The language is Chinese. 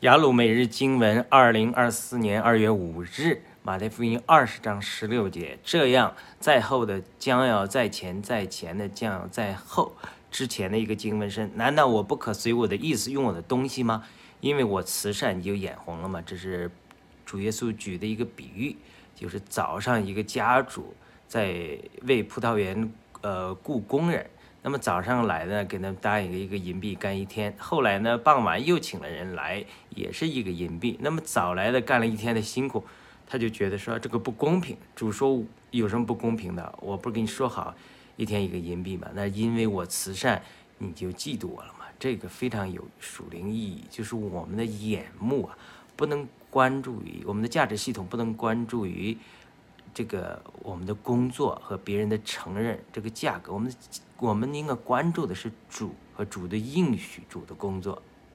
雅鲁每日经文，二零二四年二月五日，马太福音二十章十六节，这样在后的将要在前，在前的将要在后。之前的一个经文是：难道我不可随我的意思用我的东西吗？因为我慈善，你就眼红了吗？这是主耶稣举的一个比喻，就是早上一个家主在为葡萄园呃雇工人。那么早上来呢，给他们答应一个银币干一天。后来呢，傍晚又请了人来，也是一个银币。那么早来的干了一天的辛苦，他就觉得说这个不公平。主说有什么不公平的？我不是跟你说好一天一个银币吗？那因为我慈善，你就嫉妒我了吗？这个非常有属灵意义，就是我们的眼目啊，不能关注于我们的价值系统，不能关注于。这个我们的工作和别人的承认，这个价格，我们我们应该关注的是主和主的应许，主的工作。